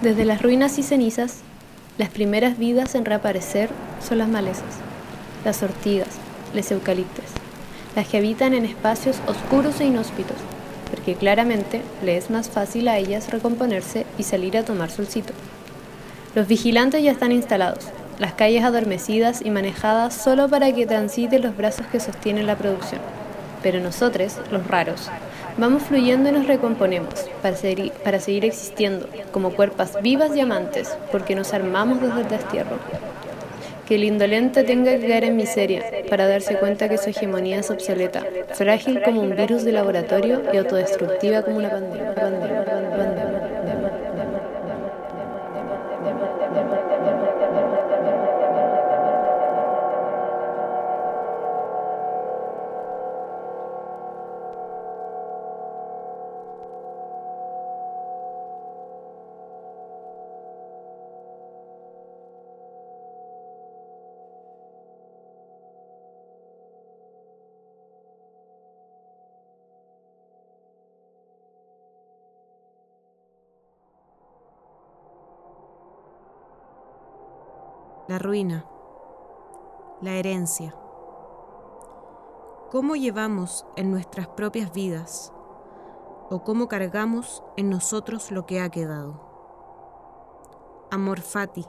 Desde las ruinas y cenizas, las primeras vidas en reaparecer son las malezas, las ortigas, las eucaliptes, las que habitan en espacios oscuros e inhóspitos, porque claramente le es más fácil a ellas recomponerse y salir a tomar solcito. Los vigilantes ya están instalados, las calles adormecidas y manejadas solo para que transiten los brazos que sostienen la producción. Pero nosotros, los raros, vamos fluyendo y nos recomponemos para seguir, para seguir existiendo como cuerpas vivas y amantes, porque nos armamos desde el destierro. Que el indolente tenga que caer en miseria para darse cuenta que su hegemonía es obsoleta, frágil como un virus de laboratorio y autodestructiva como una pandemia. La ruina, la herencia. ¿Cómo llevamos en nuestras propias vidas o cómo cargamos en nosotros lo que ha quedado? Amor fati,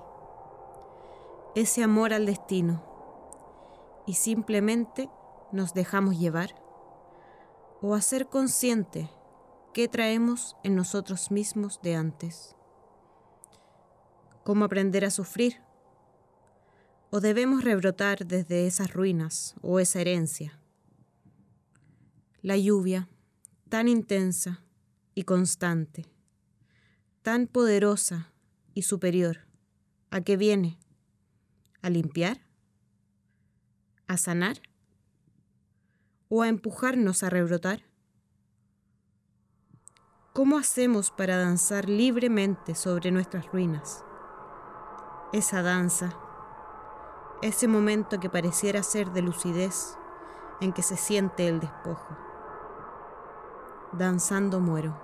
ese amor al destino, y simplemente nos dejamos llevar o hacer consciente qué traemos en nosotros mismos de antes. ¿Cómo aprender a sufrir? ¿O debemos rebrotar desde esas ruinas o esa herencia? La lluvia, tan intensa y constante, tan poderosa y superior, ¿a qué viene? ¿A limpiar? ¿A sanar? ¿O a empujarnos a rebrotar? ¿Cómo hacemos para danzar libremente sobre nuestras ruinas? Esa danza ese momento que pareciera ser de lucidez en que se siente el despojo. Danzando muero.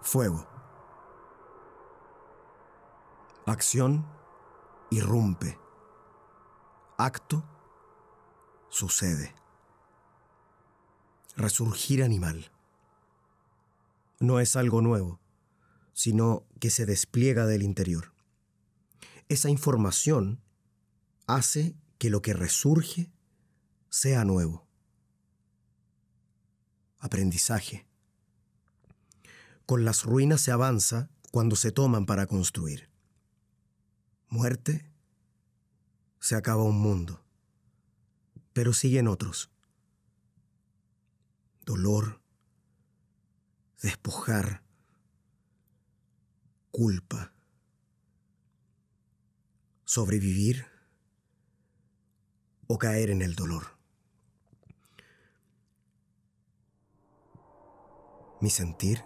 Fuego. Acción irrumpe. Acto sucede. Resurgir animal no es algo nuevo, sino que se despliega del interior. Esa información hace que lo que resurge sea nuevo. Aprendizaje. Con las ruinas se avanza cuando se toman para construir. Muerte. Se acaba un mundo, pero siguen otros. Dolor despojar, culpa, sobrevivir o caer en el dolor. Mi sentir,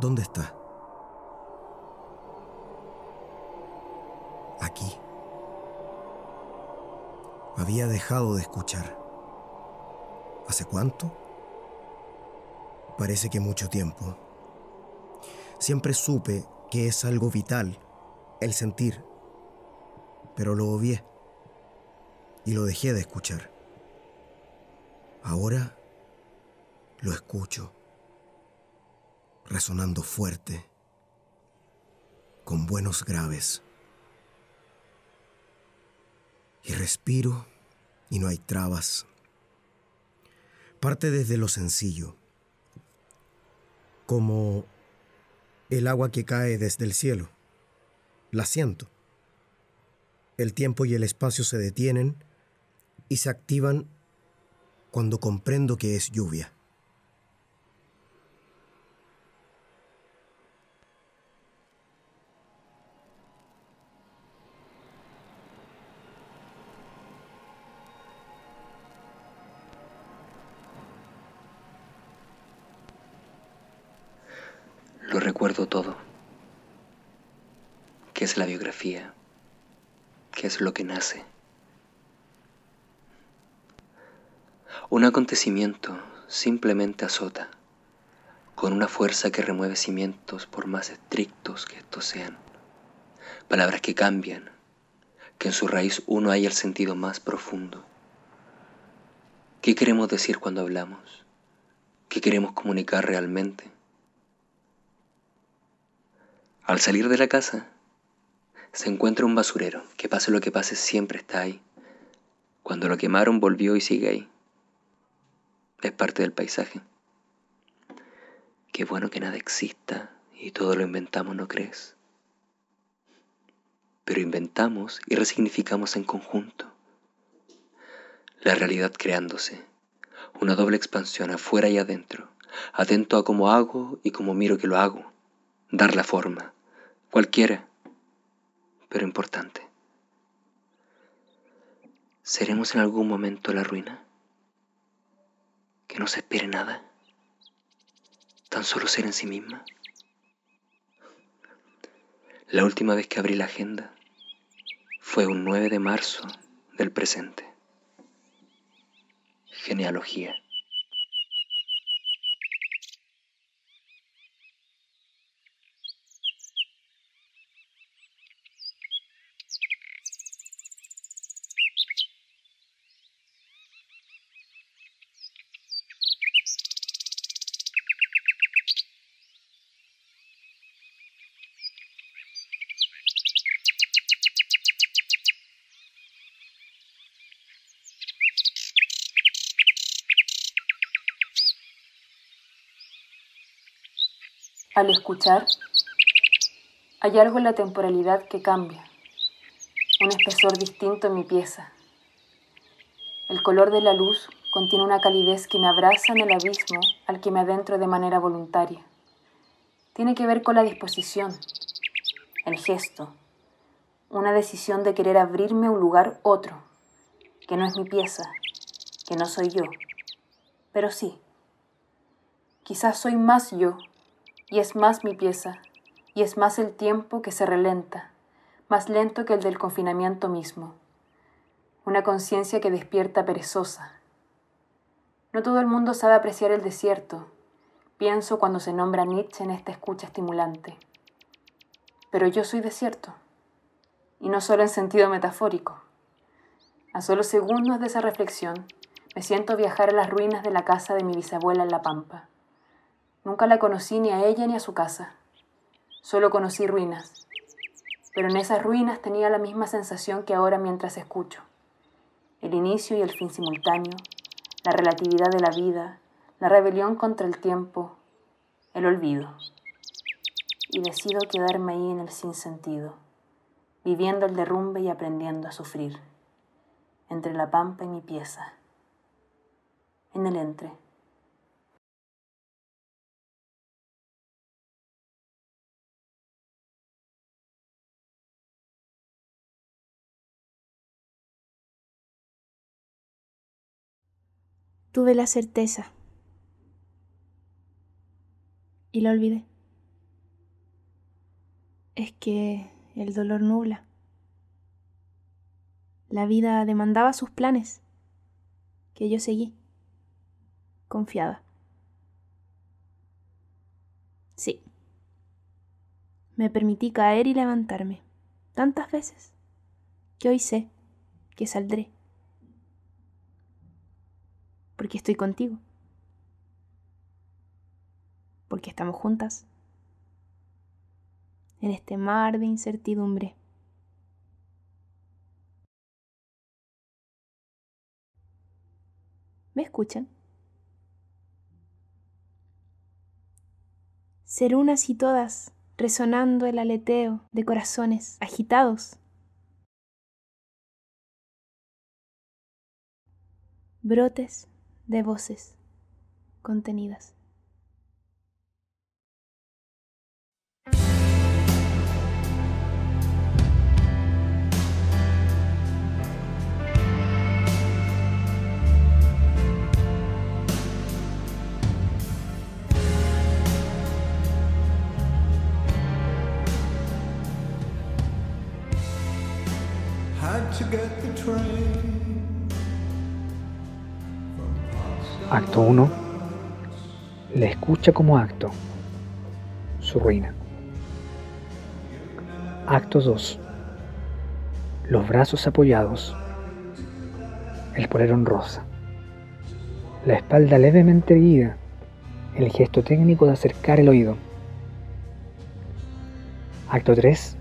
¿dónde está? Aquí. Había dejado de escuchar. ¿Hace cuánto? Parece que mucho tiempo. Siempre supe que es algo vital, el sentir, pero lo obvié y lo dejé de escuchar. Ahora lo escucho, resonando fuerte, con buenos graves. Y respiro y no hay trabas. Parte desde lo sencillo como el agua que cae desde el cielo. La siento. El tiempo y el espacio se detienen y se activan cuando comprendo que es lluvia. Recuerdo todo. ¿Qué es la biografía? ¿Qué es lo que nace? Un acontecimiento simplemente azota, con una fuerza que remueve cimientos por más estrictos que estos sean. Palabras que cambian, que en su raíz uno haya el sentido más profundo. ¿Qué queremos decir cuando hablamos? ¿Qué queremos comunicar realmente? Al salir de la casa, se encuentra un basurero que pase lo que pase siempre está ahí. Cuando lo quemaron volvió y sigue ahí es parte del paisaje. Qué bueno que nada exista y todo lo inventamos, ¿no crees? Pero inventamos y resignificamos en conjunto. La realidad creándose, una doble expansión afuera y adentro, atento a cómo hago y cómo miro que lo hago, dar la forma, cualquiera, pero importante. ¿Seremos en algún momento la ruina? que no se espere nada, tan solo ser en sí misma. La última vez que abrí la agenda fue un 9 de marzo del presente. Genealogía. Al escuchar, hay algo en la temporalidad que cambia, un espesor distinto en mi pieza. El color de la luz contiene una calidez que me abraza en el abismo al que me adentro de manera voluntaria. Tiene que ver con la disposición, el gesto, una decisión de querer abrirme un lugar otro, que no es mi pieza, que no soy yo, pero sí, quizás soy más yo y es más mi pieza, y es más el tiempo que se relenta, más lento que el del confinamiento mismo. Una conciencia que despierta perezosa. No todo el mundo sabe apreciar el desierto, pienso cuando se nombra Nietzsche en esta escucha estimulante. Pero yo soy desierto, y no solo en sentido metafórico. A solo segundos de esa reflexión, me siento viajar a las ruinas de la casa de mi bisabuela en La Pampa. Nunca la conocí ni a ella ni a su casa. Solo conocí ruinas. Pero en esas ruinas tenía la misma sensación que ahora mientras escucho. El inicio y el fin simultáneo, la relatividad de la vida, la rebelión contra el tiempo, el olvido. Y decido quedarme ahí en el sinsentido, viviendo el derrumbe y aprendiendo a sufrir, entre la pampa y mi pieza, en el entre. Tuve la certeza y la olvidé. Es que el dolor nubla. La vida demandaba sus planes, que yo seguí, confiada. Sí, me permití caer y levantarme tantas veces que hoy sé que saldré porque estoy contigo, porque estamos juntas en este mar de incertidumbre. ¿Me escuchan? Ser unas y todas resonando el aleteo de corazones agitados brotes de voces contenidas. Get the train Acto 1. La escucha como acto. Su ruina. Acto 2. Los brazos apoyados. El polerón rosa. La espalda levemente erguida. El gesto técnico de acercar el oído. Acto 3.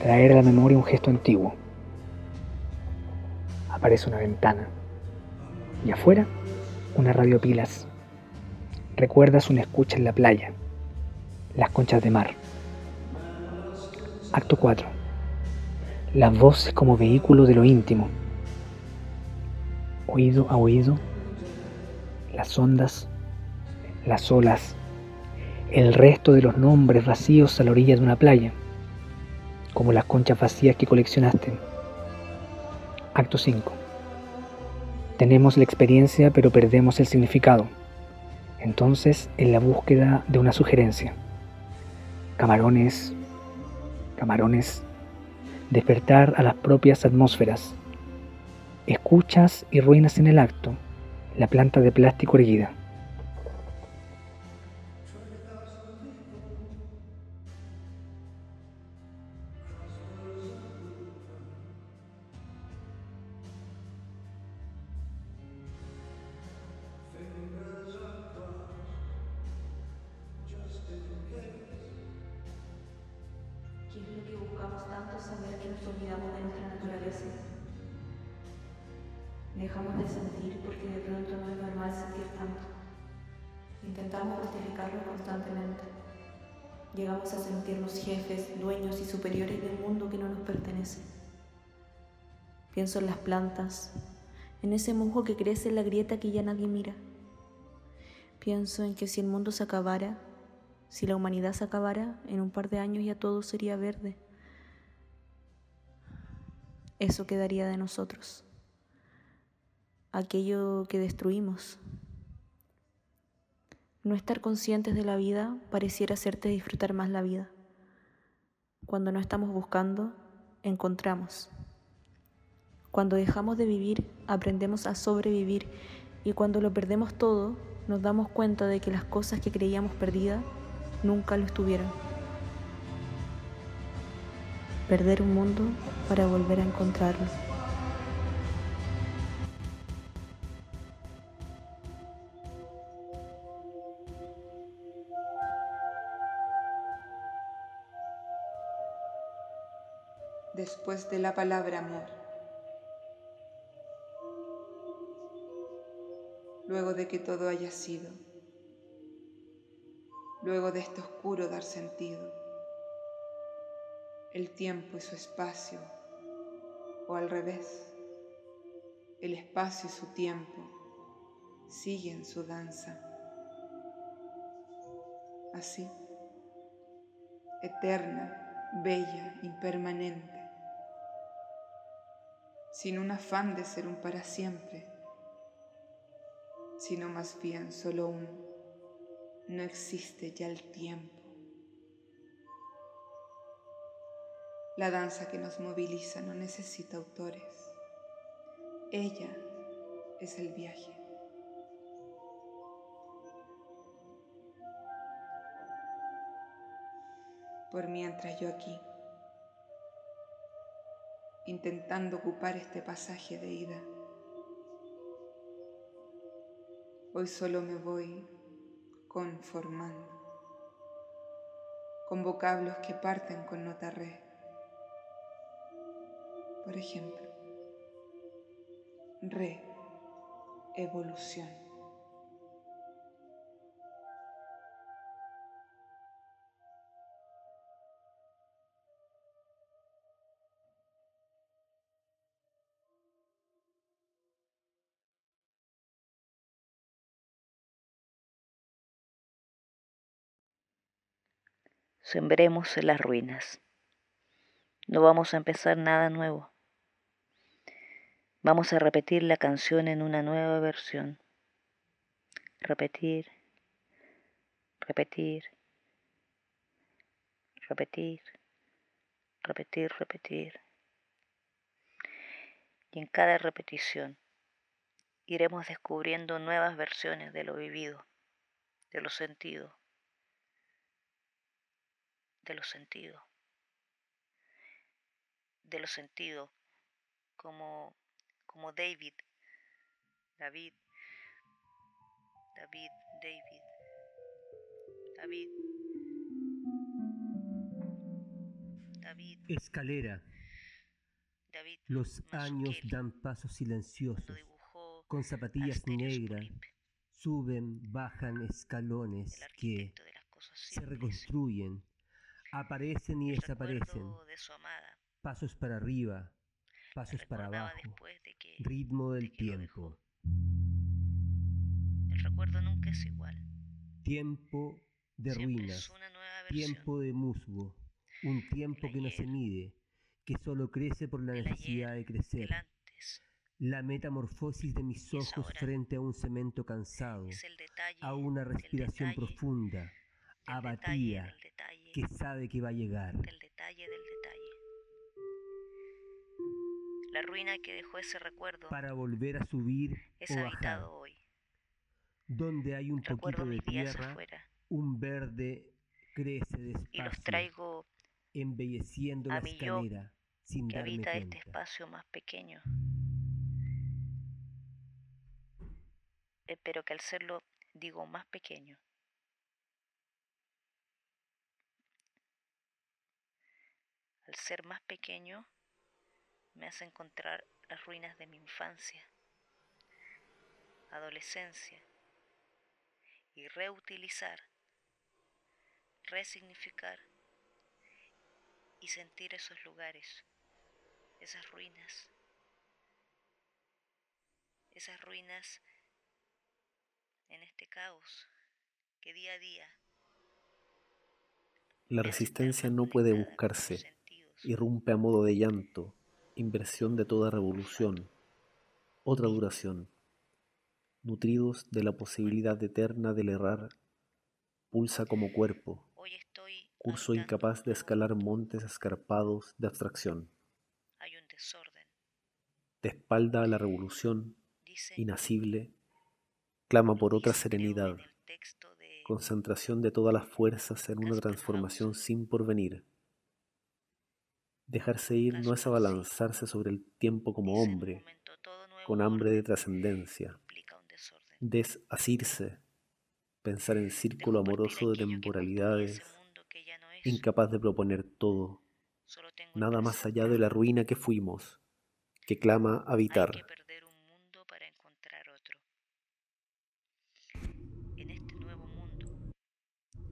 Traer a la memoria un gesto antiguo. Aparece una ventana y afuera una radio pilas. Recuerdas una escucha en la playa, las conchas de mar. Acto 4. Las voces como vehículo de lo íntimo. Oído a oído, las ondas, las olas, el resto de los nombres vacíos a la orilla de una playa, como las conchas vacías que coleccionaste. Acto 5 tenemos la experiencia pero perdemos el significado. Entonces, en la búsqueda de una sugerencia. Camarones, camarones, despertar a las propias atmósferas. Escuchas y ruinas en el acto, la planta de plástico erguida. Dejamos de sentir porque de pronto no es normal sentir tanto. Intentamos justificarlo constantemente. Llegamos a sentirnos jefes, dueños y superiores del mundo que no nos pertenece. Pienso en las plantas, en ese musgo que crece en la grieta que ya nadie mira. Pienso en que si el mundo se acabara, si la humanidad se acabara, en un par de años ya todo sería verde. Eso quedaría de nosotros aquello que destruimos. No estar conscientes de la vida pareciera hacerte disfrutar más la vida. Cuando no estamos buscando, encontramos. Cuando dejamos de vivir, aprendemos a sobrevivir y cuando lo perdemos todo, nos damos cuenta de que las cosas que creíamos perdidas nunca lo estuvieron. Perder un mundo para volver a encontrarlo. después de la palabra amor. Luego de que todo haya sido, luego de este oscuro dar sentido, el tiempo y su espacio, o al revés, el espacio y su tiempo siguen su danza. Así, eterna, bella, impermanente sin un afán de ser un para siempre, sino más bien solo un no existe ya el tiempo. La danza que nos moviliza no necesita autores. Ella es el viaje. Por mientras yo aquí intentando ocupar este pasaje de ida. Hoy solo me voy conformando con vocablos que parten con nota re. Por ejemplo, re, evolución. sembremos en las ruinas. No vamos a empezar nada nuevo. Vamos a repetir la canción en una nueva versión. Repetir, repetir, repetir, repetir, repetir. Y en cada repetición iremos descubriendo nuevas versiones de lo vivido, de lo sentido, de lo sentido, de lo sentido, como, como David, David, David, David, David, David. Escalera. David Los años dan pasos silenciosos, con zapatillas negras, suben, bajan escalones que se reconstruyen, aparecen y desaparecen, pasos para arriba, pasos para abajo, ritmo del tiempo. El recuerdo nunca es igual. Tiempo de ruinas, tiempo de musgo, un tiempo que no se mide, que solo crece por la necesidad de crecer. La metamorfosis de mis ojos frente a un cemento cansado, a una respiración profunda, abatida, que sabe que va a llegar. Detalle del La ruina que dejó ese recuerdo Para volver a subir es o bajar. habitado hoy. Donde hay un Recuerdo poquito de tierra, un verde crece y los despacio, traigo embelleciendo a la yo escalera sin que darme habita este espacio más pequeño. Eh, pero que al serlo digo más pequeño, al ser más pequeño, me hace encontrar las ruinas de mi infancia, adolescencia, y reutilizar, resignificar y sentir esos lugares, esas ruinas, esas ruinas en este caos que día a día La resistencia no puede buscarse, irrumpe a modo de llanto, inversión de toda revolución, otra duración. Nutridos de la posibilidad eterna del errar, pulsa como cuerpo, curso incapaz de escalar montes escarpados de abstracción. hay un desorden. De espalda a la revolución, inacible, clama por otra serenidad, concentración de todas las fuerzas en una transformación sin porvenir. Dejarse ir no es abalanzarse sobre el tiempo como hombre, con hambre de trascendencia. Desasirse, pensar en círculo amoroso de temporalidades, incapaz de proponer todo, nada más allá de la ruina que fuimos, que clama habitar. perder un mundo para encontrar otro. En este nuevo mundo,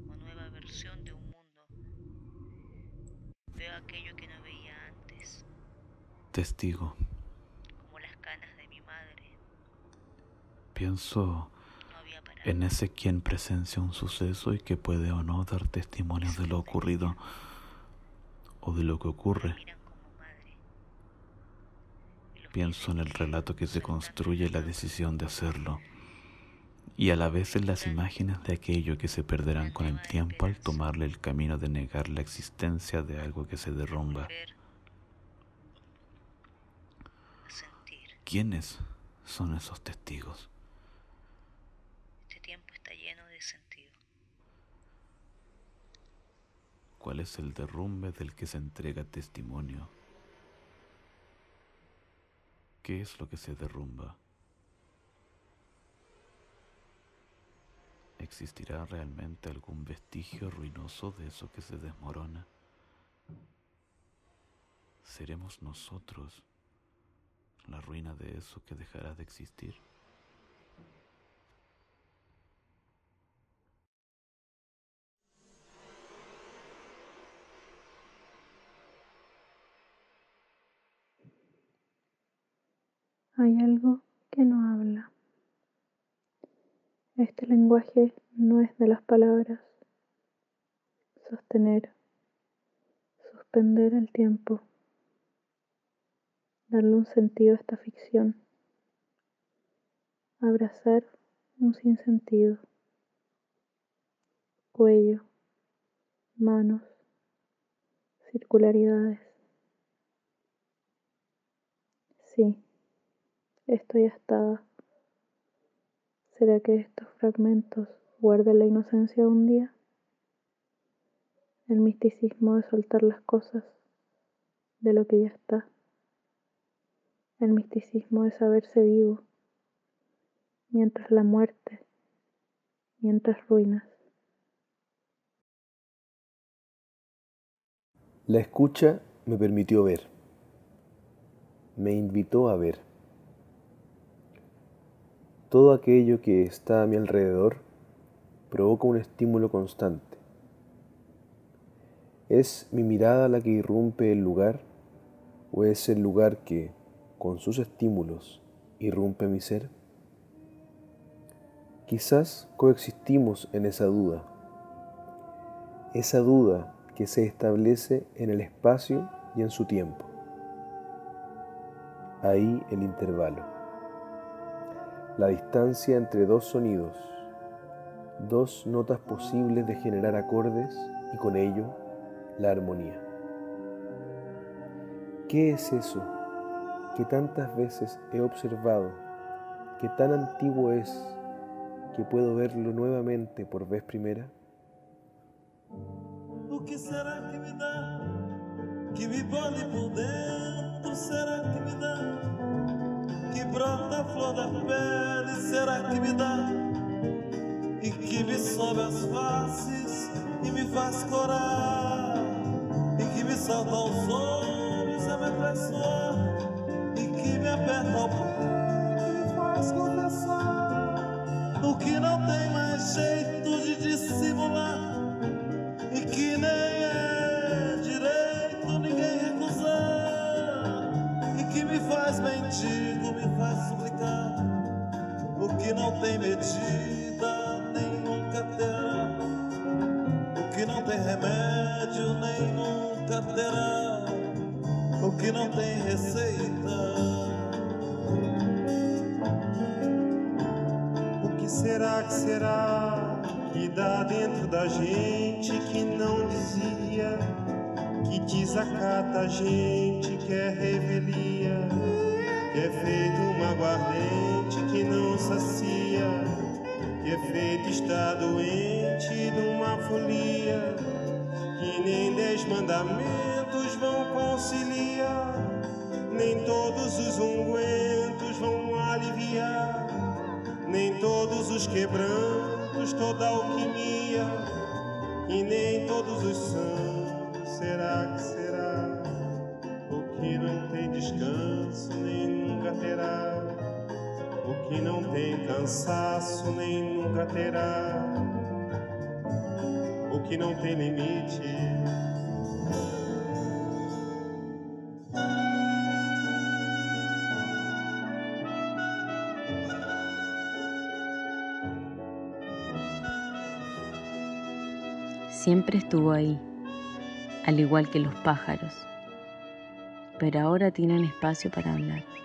o nueva versión de un mundo, veo aquello que no veía antes, Testigo. como las canas de mi madre. Pienso en ese quien presencia un suceso y que puede o no dar testimonio de lo ocurrido o de lo que ocurre. Pienso en el relato que se construye y la decisión de hacerlo, y a la vez en las imágenes de aquello que se perderán con el tiempo al tomarle el camino de negar la existencia de algo que se derrumba. ¿Quiénes son esos testigos? Este tiempo está lleno de sentido. ¿Cuál es el derrumbe del que se entrega testimonio? ¿Qué es lo que se derrumba? ¿Existirá realmente algún vestigio ruinoso de eso que se desmorona? ¿Seremos nosotros la ruina de eso que dejará de existir? Hay algo que no habla. Este lenguaje no es de las palabras. Sostener, suspender el tiempo, darle un sentido a esta ficción, abrazar un sinsentido, cuello, manos, circularidades. Sí, estoy astada ¿Será que estos fragmentos guardan la inocencia de un día? El misticismo de soltar las cosas de lo que ya está. El misticismo de saberse vivo, mientras la muerte, mientras ruinas. La escucha me permitió ver, me invitó a ver. Todo aquello que está a mi alrededor provoca un estímulo constante. ¿Es mi mirada la que irrumpe el lugar o es el lugar que, con sus estímulos, irrumpe mi ser? Quizás coexistimos en esa duda. Esa duda que se establece en el espacio y en su tiempo. Ahí el intervalo. La distancia entre dos sonidos, dos notas posibles de generar acordes y con ello la armonía. ¿Qué es eso que tantas veces he observado, que tan antiguo es que puedo verlo nuevamente por vez primera? O que será que me dá? Que me bole por dentro, será que me dá? Que brota a flor da pele, será que me dá? E que me sobe as faces e me faz corar E que me salta aos olhos a me atraiçoar Que me aperta o peito e me faz confessar O que não tem mais jeito de dissimular. E que nem é direito ninguém recusar, e que me faz mendigo, me faz suplicar, o que não tem medida nem nunca terá, o que não tem remédio nem nunca terá, o que não tem receita. Da gente que não dizia, que desacata a gente, que é revelia, que é feito uma aguardente que não sacia, que é feito estar doente de uma folia, que nem dez mandamentos vão conciliar, nem todos os ungüentos vão aliviar, nem todos os quebrantos toda alquimia, Que não tem cansaço, nem nunca terá. O que não tem limite siempre estuvo ahí, al igual que los pájaros, pero ahora tienen espacio para hablar.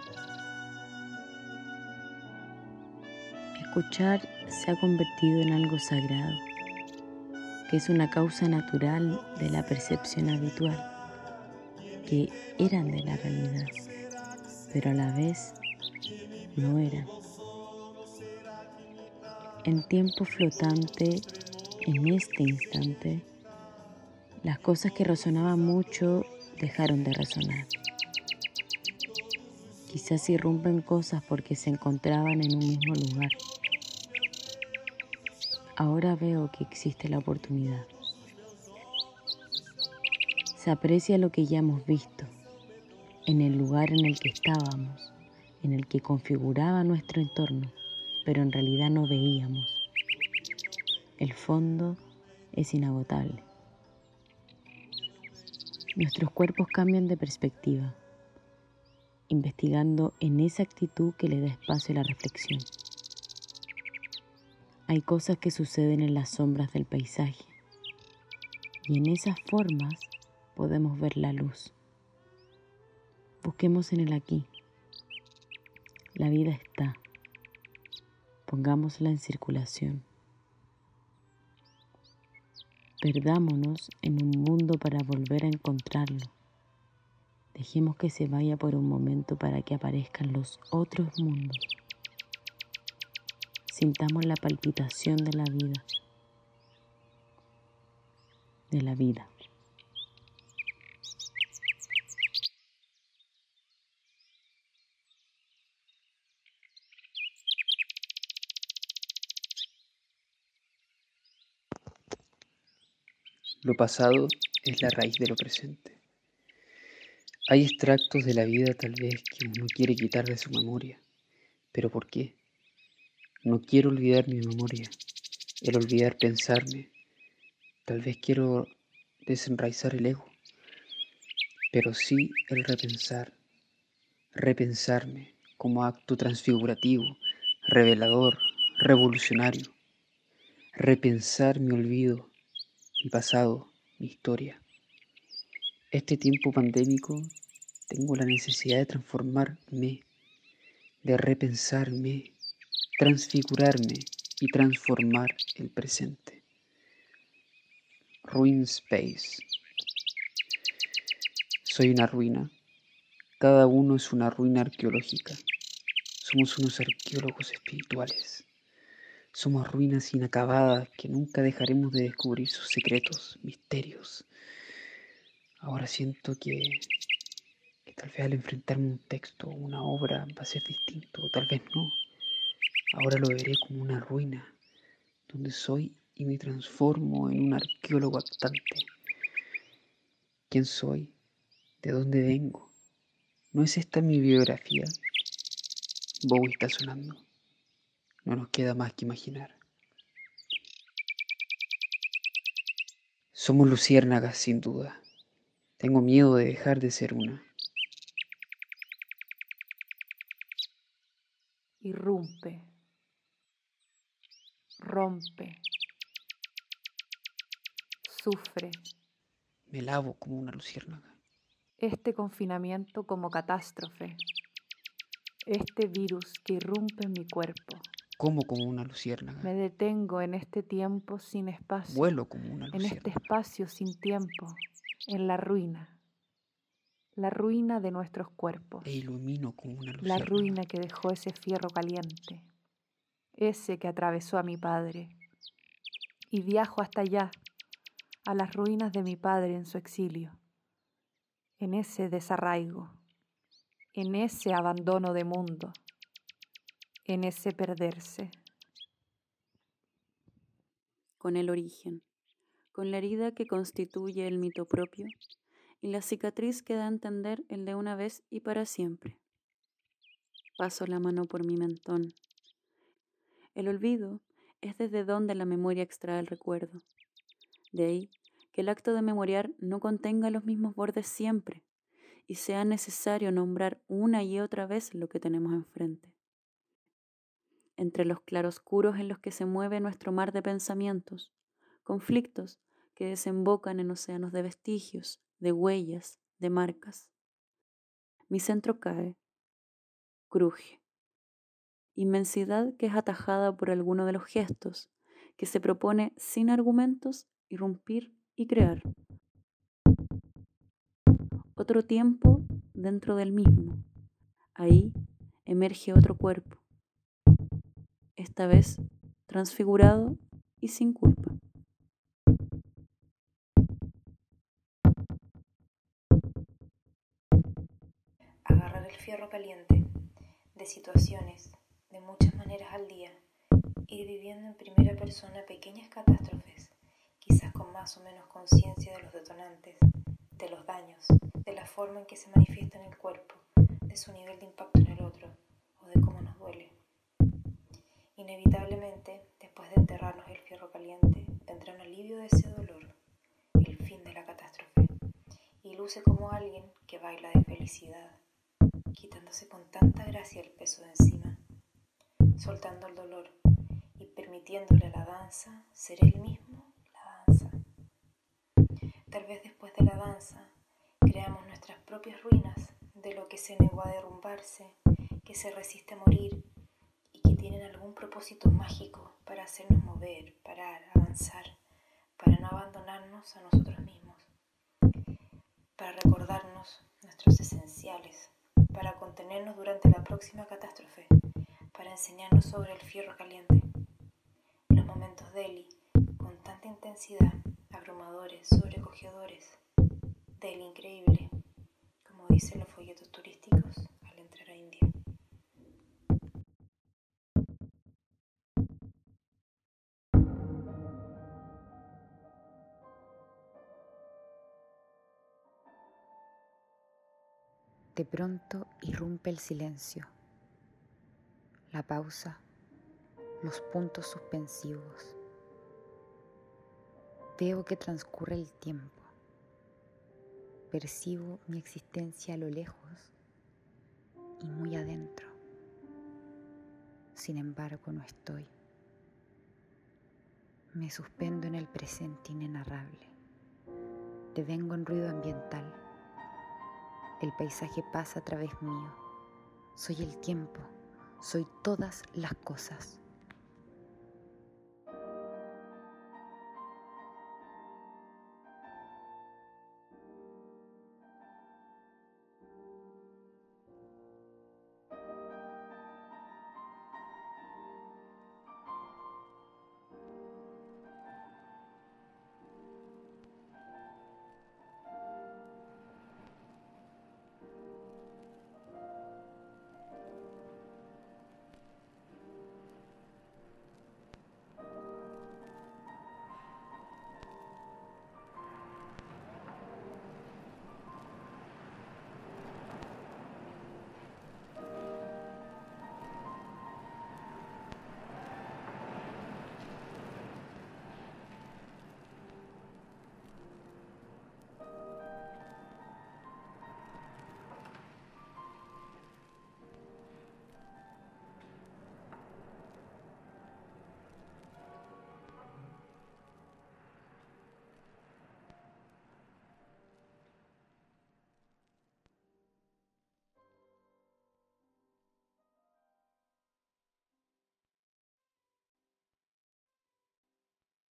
Escuchar se ha convertido en algo sagrado, que es una causa natural de la percepción habitual, que eran de la realidad, pero a la vez no eran. En tiempo flotante en este instante, las cosas que resonaban mucho dejaron de resonar. Quizás irrumpen cosas porque se encontraban en un mismo lugar. Ahora veo que existe la oportunidad. Se aprecia lo que ya hemos visto, en el lugar en el que estábamos, en el que configuraba nuestro entorno, pero en realidad no veíamos. El fondo es inagotable. Nuestros cuerpos cambian de perspectiva, investigando en esa actitud que le da espacio a la reflexión. Hay cosas que suceden en las sombras del paisaje y en esas formas podemos ver la luz. Busquemos en el aquí. La vida está. Pongámosla en circulación. Perdámonos en un mundo para volver a encontrarlo. Dejemos que se vaya por un momento para que aparezcan los otros mundos. Sintamos la palpitación de la vida, de la vida. Lo pasado es la raíz de lo presente. Hay extractos de la vida tal vez que uno quiere quitar de su memoria. ¿Pero por qué? No quiero olvidar mi memoria, el olvidar pensarme. Tal vez quiero desenraizar el ego, pero sí el repensar, repensarme como acto transfigurativo, revelador, revolucionario. Repensar mi olvido, mi pasado, mi historia. Este tiempo pandémico tengo la necesidad de transformarme, de repensarme, transfigurarme y transformar el presente. Ruin Space. Soy una ruina. Cada uno es una ruina arqueológica. Somos unos arqueólogos espirituales. Somos ruinas inacabadas que nunca dejaremos de descubrir sus secretos, misterios. Ahora siento que, tal vez al enfrentarme un texto o una obra va a ser distinto, o tal vez no. Ahora lo veré como una ruina, donde soy y me transformo en un arqueólogo actante. ¿Quién soy? ¿De dónde vengo? ¿No es esta mi biografía? Bowie está sonando. No nos queda más que imaginar. Somos luciérnagas, sin duda. Tengo miedo de dejar de ser una. Irrumpe, rompe, sufre. Me lavo como una luciérnaga. Este confinamiento como catástrofe, este virus que irrumpe en mi cuerpo. Como como una luciérnaga. Me detengo en este tiempo sin espacio. Vuelo como una luciérnaga. En este espacio sin tiempo, en la ruina. La ruina de nuestros cuerpos. E ilumino como una luciérnaga. La ruina que dejó ese fierro caliente. Ese que atravesó a mi padre. Y viajo hasta allá, a las ruinas de mi padre en su exilio. En ese desarraigo. En ese abandono de mundo en ese perderse. Con el origen, con la herida que constituye el mito propio y la cicatriz que da a entender el de una vez y para siempre. Paso la mano por mi mentón. El olvido es desde donde la memoria extrae el recuerdo. De ahí que el acto de memoriar no contenga los mismos bordes siempre y sea necesario nombrar una y otra vez lo que tenemos enfrente entre los claroscuros en los que se mueve nuestro mar de pensamientos, conflictos que desembocan en océanos de vestigios, de huellas, de marcas. Mi centro cae, cruje. Inmensidad que es atajada por alguno de los gestos, que se propone sin argumentos irrumpir y crear. Otro tiempo dentro del mismo. Ahí emerge otro cuerpo esta vez transfigurado y sin culpa. Agarrar el fierro caliente de situaciones de muchas maneras al día, ir viviendo en primera persona pequeñas catástrofes, quizás con más o menos conciencia de los detonantes, de los daños, de la forma en que se manifiesta en el cuerpo, de su nivel de impacto en el otro o de cómo nos duele. Inevitablemente, después de enterrarnos el fierro caliente, vendrá un alivio de ese dolor, el fin de la catástrofe, y luce como alguien que baila de felicidad, quitándose con tanta gracia el peso de encima, soltando el dolor y permitiéndole a la danza ser él mismo la danza. Tal vez después de la danza creamos nuestras propias ruinas de lo que se negó a derrumbarse, que se resiste a morir tienen algún propósito mágico para hacernos mover, parar, avanzar, para no abandonarnos a nosotros mismos, para recordarnos nuestros esenciales, para contenernos durante la próxima catástrofe, para enseñarnos sobre el fierro caliente. momentos Delhi con tanta intensidad, abrumadores, sobrecogedores, Delhi increíble, como dicen los folletos turísticos al entrar a India. De pronto irrumpe el silencio, la pausa, los puntos suspensivos. Veo que transcurre el tiempo. Percibo mi existencia a lo lejos y muy adentro. Sin embargo, no estoy. Me suspendo en el presente inenarrable. Devengo en ruido ambiental el paisaje pasa a través mío. Soy el tiempo, soy todas las cosas.